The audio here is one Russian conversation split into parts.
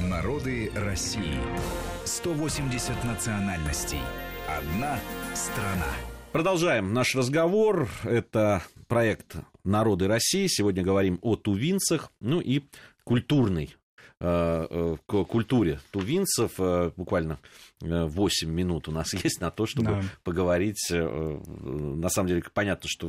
Народы России. 180 национальностей. Одна страна. Продолжаем наш разговор. Это проект «Народы России». Сегодня говорим о тувинцах, ну и культурной э, к культуре тувинцев. Э, буквально 8 минут у нас есть на то, чтобы да. поговорить. На самом деле, понятно, что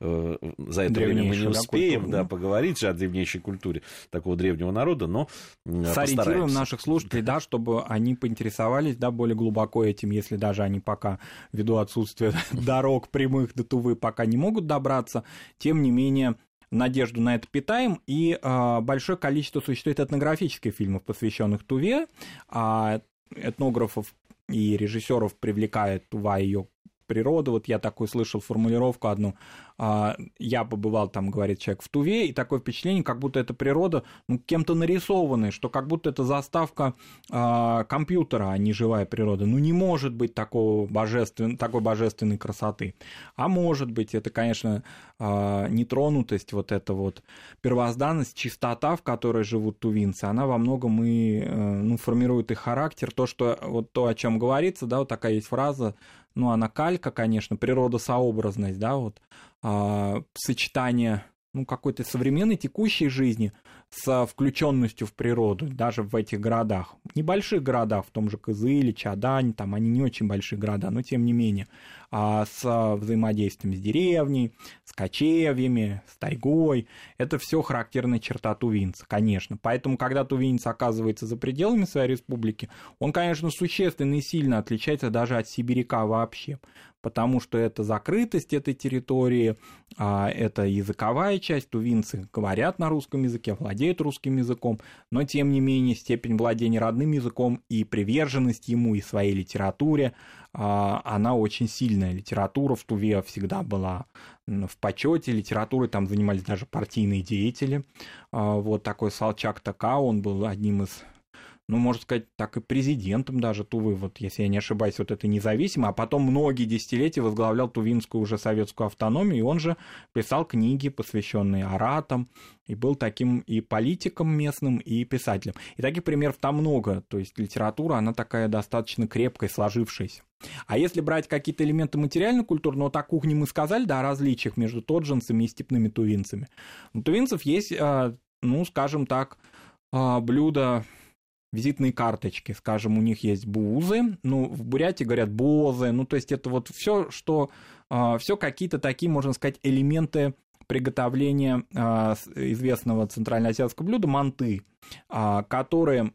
за это время мы не успеем культуру, да, поговорить о древнейшей культуре такого древнего народа, но Сориентируем наших слушателей, да, чтобы они поинтересовались да, более глубоко этим, если даже они пока, ввиду отсутствия дорог прямых до Тувы, пока не могут добраться, тем не менее надежду на это питаем, и э, большое количество существует этнографических фильмов, посвященных Туве, а этнографов и режиссеров привлекает Тува ее природа. Вот я такую слышал формулировку одну. А, я побывал там, говорит человек, в Туве, и такое впечатление, как будто эта природа ну, кем-то нарисованная, что как будто это заставка а, компьютера, а не живая природа. Ну, не может быть такого божествен... такой божественной красоты. А может быть, это, конечно, а, нетронутость, вот эта вот первозданность, чистота, в которой живут тувинцы, она во многом и э, ну, формирует их характер. То, что вот то, о чем говорится, да, вот такая есть фраза, ну, она калька, конечно, природосообразность, да, вот, а, сочетание ну, какой-то современной текущей жизни с включенностью в природу, даже в этих городах. Небольших городах, в том же Кызыле, Чадань, там они не очень большие города, но тем не менее, а с взаимодействием с деревней, с кочевьями, с тайгой, это все характерная черта тувинца, конечно. Поэтому, когда тувинец оказывается за пределами своей республики, он, конечно, существенно и сильно отличается даже от сибиряка вообще. Потому что это закрытость этой территории, а, это языковая часть, тувинцы говорят на русском языке, владеют русским языком, но тем не менее степень владения родным языком и приверженность ему и своей литературе, а, она очень сильная. Литература в Туве всегда была в почете, литературой там занимались даже партийные деятели. А, вот такой Салчак Така, он был одним из ну, можно сказать, так и президентом даже Тувы, вот если я не ошибаюсь, вот это независимо, а потом многие десятилетия возглавлял Тувинскую уже советскую автономию, и он же писал книги, посвященные аратам, и был таким и политиком местным, и писателем. И таких примеров там много, то есть литература, она такая достаточно крепкая, сложившаяся. А если брать какие-то элементы материально-культурного, вот о кухне мы сказали, да, о различиях между тоджинцами и степными тувинцами. У тувинцев есть, а, ну, скажем так, а, блюда визитные карточки, скажем, у них есть бузы, ну, в Бурятии говорят бозы, ну, то есть это вот все, что, а, все какие-то такие, можно сказать, элементы приготовления а, известного центральноазиатского блюда манты, а, которые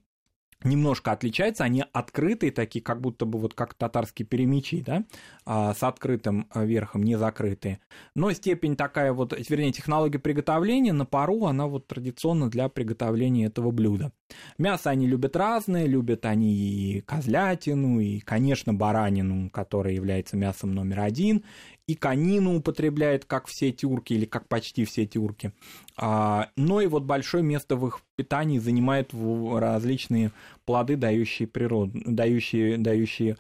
немножко отличаются, они открытые такие, как будто бы вот как татарские перемечи, да, а, с открытым а, верхом, не закрытые. Но степень такая вот, вернее, технология приготовления на пару, она вот традиционно для приготовления этого блюда. Мясо они любят разное, любят они и козлятину, и, конечно, баранину, которая является мясом номер один, и конину употребляют, как все тюрки, или как почти все тюрки. А, но и вот большое место в их питании занимают различные плоды, дающие природу, дающие, дающие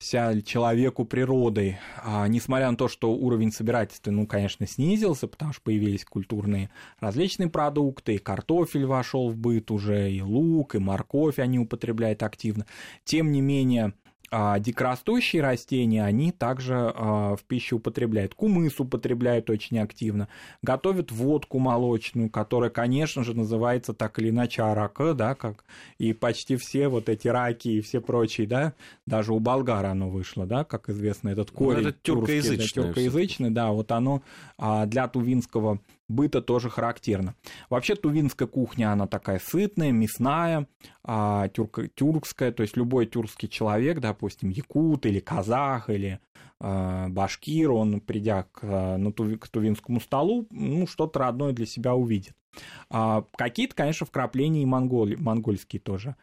вся человеку природой. А, несмотря на то, что уровень собирательства, ну, конечно, снизился, потому что появились культурные различные продукты, и картофель вошел в быт уже, и лук, и морковь они употребляют активно. Тем не менее, а дикорастущие растения, они также а, в пищу употребляют. Кумыс употребляют очень активно. Готовят водку молочную, которая, конечно же, называется так или иначе арака, да, как и почти все вот эти раки и все прочие, да, даже у болгара оно вышло, да, как известно, этот корень. Ну, это тюркоязычный. Да, тюркоязычный, да, вот оно а, для тувинского быта тоже характерно. Вообще тувинская кухня, она такая сытная, мясная, а, тюрк, тюркская, то есть любой тюркский человек, допустим, якут или казах или а, башкир, он, придя к, на ту, к тувинскому столу, ну, что-то родное для себя увидит. Какие-то, конечно, вкрапления и монголи, монгольские тоже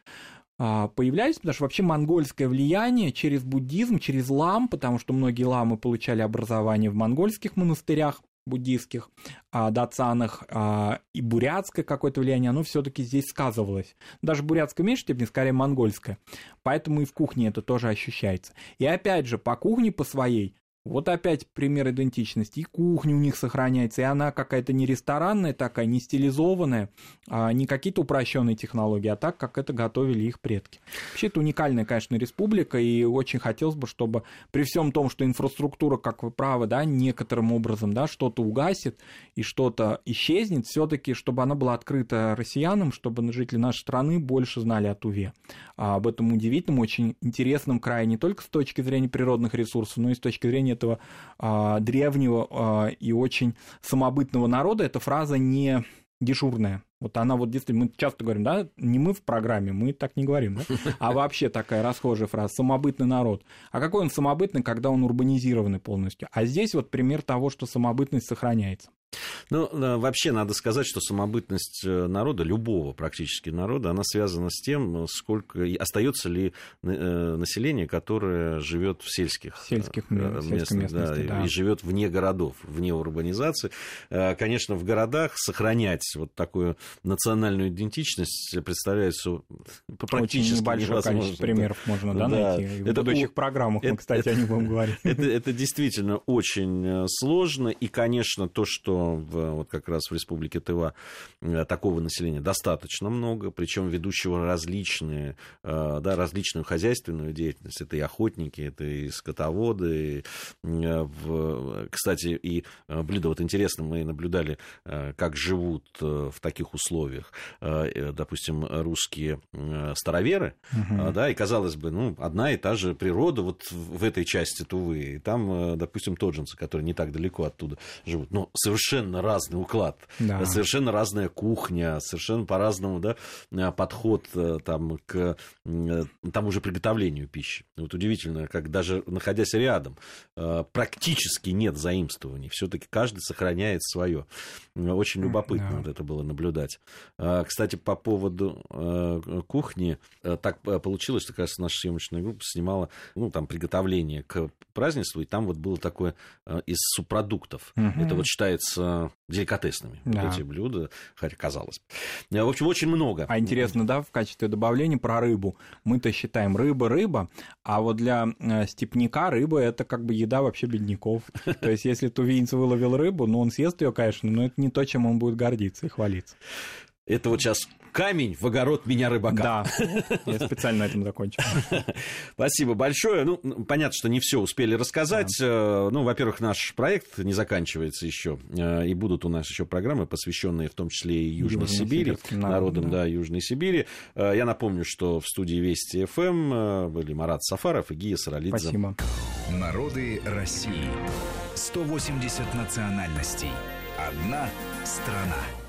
появлялись, потому что вообще монгольское влияние через буддизм, через лам, потому что многие ламы получали образование в монгольских монастырях, буддийских, а, дацанах а, и бурятское какое-то влияние, оно все-таки здесь сказывалось. Даже бурятское в меньшей степени, скорее монгольское. Поэтому и в кухне это тоже ощущается. И опять же, по кухне по своей Вот опять пример идентичности. И кухня у них сохраняется, и она какая-то не ресторанная такая, не стилизованная, а не какие-то упрощенные технологии, а так, как это готовили их предки. Вообще, это уникальная, конечно, республика, и очень хотелось бы, чтобы при всем том, что инфраструктура, как вы правы, да, некоторым образом, да, что-то угасит и что-то исчезнет, все-таки, чтобы она была открыта россиянам, чтобы жители нашей страны больше знали о Туве. А об этом удивительном, очень интересном крае не только с точки зрения природных ресурсов, но и с точки зрения этого а, древнего а, и очень самобытного народа. Эта фраза не дежурная. Вот она вот действительно, мы часто говорим, да, не мы в программе, мы так не говорим, да, а вообще такая расхожая фраза, самобытный народ. А какой он самобытный, когда он урбанизированный полностью? А здесь вот пример того, что самобытность сохраняется. Ну, вообще надо сказать, что самобытность э, народа, любого практически народа, она связана с тем, сколько остается ли э, население, которое живет в сельских, сельских э, местных, да, да. и живет вне городов, вне урбанизации. Конечно, в городах сохранять вот такую национальную идентичность представляется практически Очень небольшое количество примеров можно да, да. найти. В это, будущих программах это, мы, кстати, это, о них будем говорить. Это, это действительно очень сложно, и, конечно, то, что в, вот как раз в Республике Тыва э, такого населения достаточно много, причем ведущего различные, э, да, различную хозяйственную деятельность. Это и охотники, это и скотоводы. Э, кстати, и блюдо вот интересно, мы наблюдали, как живут в таких условиях, допустим, русские староверы, угу. да, и казалось бы, ну, одна и та же природа вот в этой части Тувы, и там, допустим, тоджинцы, которые не так далеко оттуда живут, но совершенно совершенно разный уклад, да. совершенно разная кухня, совершенно по-разному да, э, подход э, там, к э, тому же приготовлению пищи. Вот удивительно, как даже находясь рядом, практически нет заимствований. Все-таки каждый сохраняет свое. Очень любопытно да. вот это было наблюдать. Кстати, по поводу кухни, так получилось, как раз наша съемочная группа снимала ну, там, приготовление к празднеству, и там вот было такое из субпродуктов. Угу. Это вот считается являются деликатесными, да. вот эти блюда, хотя казалось. Э, в общем, очень много. А интересно, да, в качестве добавления про рыбу. Мы-то считаем рыба рыба, а вот для э, степняка рыба это как бы еда вообще бедняков. То есть, если тувинец выловил рыбу, ну, он съест ее, конечно, но это не то, чем он будет гордиться и хвалиться. Это вот сейчас камень в огород меня рыбака. Да, я специально на этом закончил. Спасибо большое. Ну, понятно, что не все успели рассказать. Да. Э, ну, во-первых, наш проект не заканчивается еще, э, и будут у нас еще программы, посвященные в том числе и Южной Южной Сибири, народам да. Да, Южной Сибири. Э, я напомню, что в студии Вести ФМ эм, были Марат Сафаров и Гия Саралидзе. Спасибо. Народы России. 180 национальностей. Одна страна.